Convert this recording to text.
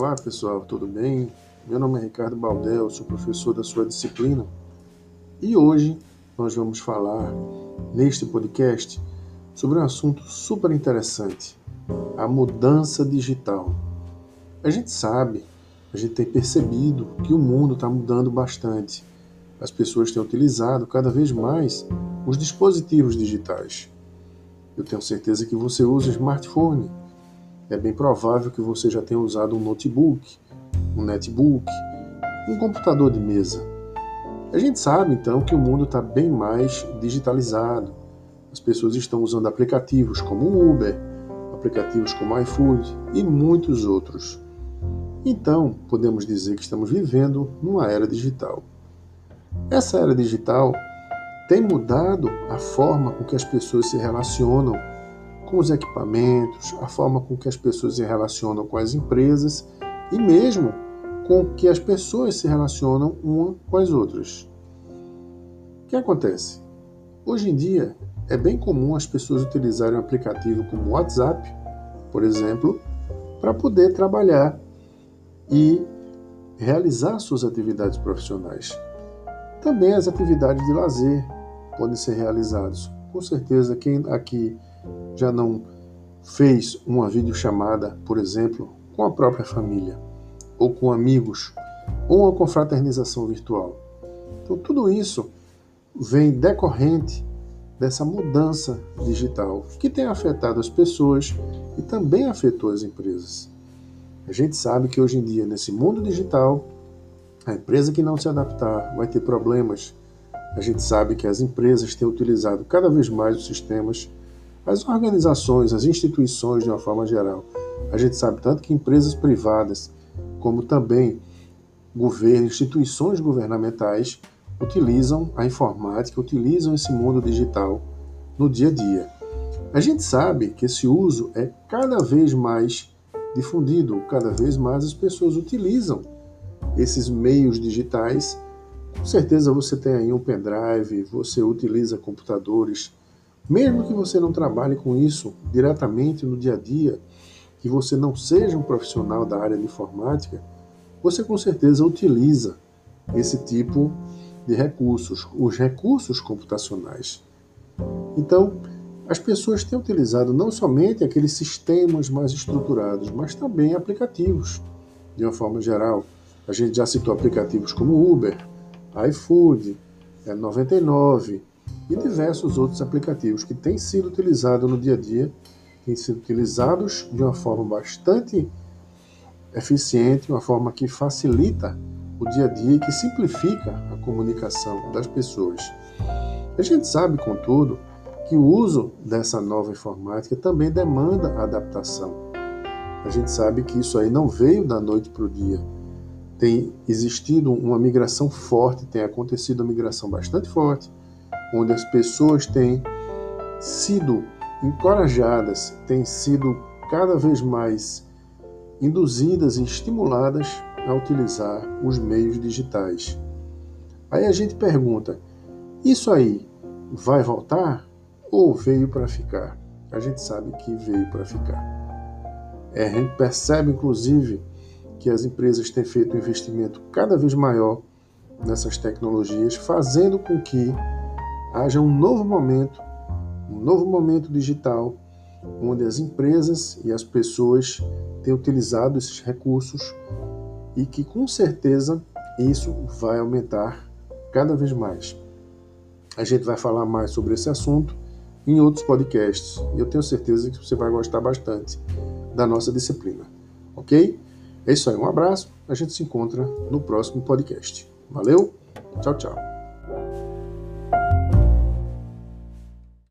Olá pessoal, tudo bem? Meu nome é Ricardo Baldel, sou professor da sua disciplina e hoje nós vamos falar neste podcast sobre um assunto super interessante: a mudança digital. A gente sabe, a gente tem percebido que o mundo está mudando bastante. As pessoas têm utilizado cada vez mais os dispositivos digitais. Eu tenho certeza que você usa smartphone é bem provável que você já tenha usado um notebook, um netbook, um computador de mesa. A gente sabe então que o mundo está bem mais digitalizado. As pessoas estão usando aplicativos como o Uber, aplicativos como iFood e muitos outros. Então, podemos dizer que estamos vivendo numa era digital. Essa era digital tem mudado a forma com que as pessoas se relacionam com os equipamentos, a forma com que as pessoas se relacionam com as empresas e mesmo com que as pessoas se relacionam uma com as outras. O que acontece? Hoje em dia é bem comum as pessoas utilizarem um aplicativo como o WhatsApp, por exemplo, para poder trabalhar e realizar suas atividades profissionais. Também as atividades de lazer podem ser realizadas. Com certeza, quem aqui já não fez uma videochamada, por exemplo, com a própria família, ou com amigos, ou uma confraternização virtual. Então, tudo isso vem decorrente dessa mudança digital que tem afetado as pessoas e também afetou as empresas. A gente sabe que hoje em dia, nesse mundo digital, a empresa que não se adaptar vai ter problemas. A gente sabe que as empresas têm utilizado cada vez mais os sistemas as organizações, as instituições de uma forma geral. A gente sabe tanto que empresas privadas, como também governo, instituições governamentais, utilizam a informática, utilizam esse mundo digital no dia a dia. A gente sabe que esse uso é cada vez mais difundido, cada vez mais as pessoas utilizam esses meios digitais. Com certeza você tem aí um pendrive, você utiliza computadores, mesmo que você não trabalhe com isso diretamente no dia a dia, que você não seja um profissional da área de informática, você com certeza utiliza esse tipo de recursos, os recursos computacionais. Então, as pessoas têm utilizado não somente aqueles sistemas mais estruturados, mas também aplicativos, de uma forma geral. A gente já citou aplicativos como Uber, iFood, 99, e diversos outros aplicativos que têm sido utilizados no dia a dia, têm sido utilizados de uma forma bastante eficiente, uma forma que facilita o dia a dia e que simplifica a comunicação das pessoas. A gente sabe, contudo, que o uso dessa nova informática também demanda adaptação. A gente sabe que isso aí não veio da noite para o dia. Tem existido uma migração forte, tem acontecido uma migração bastante forte onde as pessoas têm sido encorajadas, têm sido cada vez mais induzidas e estimuladas a utilizar os meios digitais. Aí a gente pergunta: isso aí vai voltar ou veio para ficar? A gente sabe que veio para ficar. É, a gente percebe, inclusive, que as empresas têm feito um investimento cada vez maior nessas tecnologias, fazendo com que haja um novo momento, um novo momento digital, onde as empresas e as pessoas têm utilizado esses recursos e que com certeza isso vai aumentar cada vez mais. A gente vai falar mais sobre esse assunto em outros podcasts e eu tenho certeza que você vai gostar bastante da nossa disciplina, ok? É isso aí, um abraço, a gente se encontra no próximo podcast. Valeu, tchau, tchau.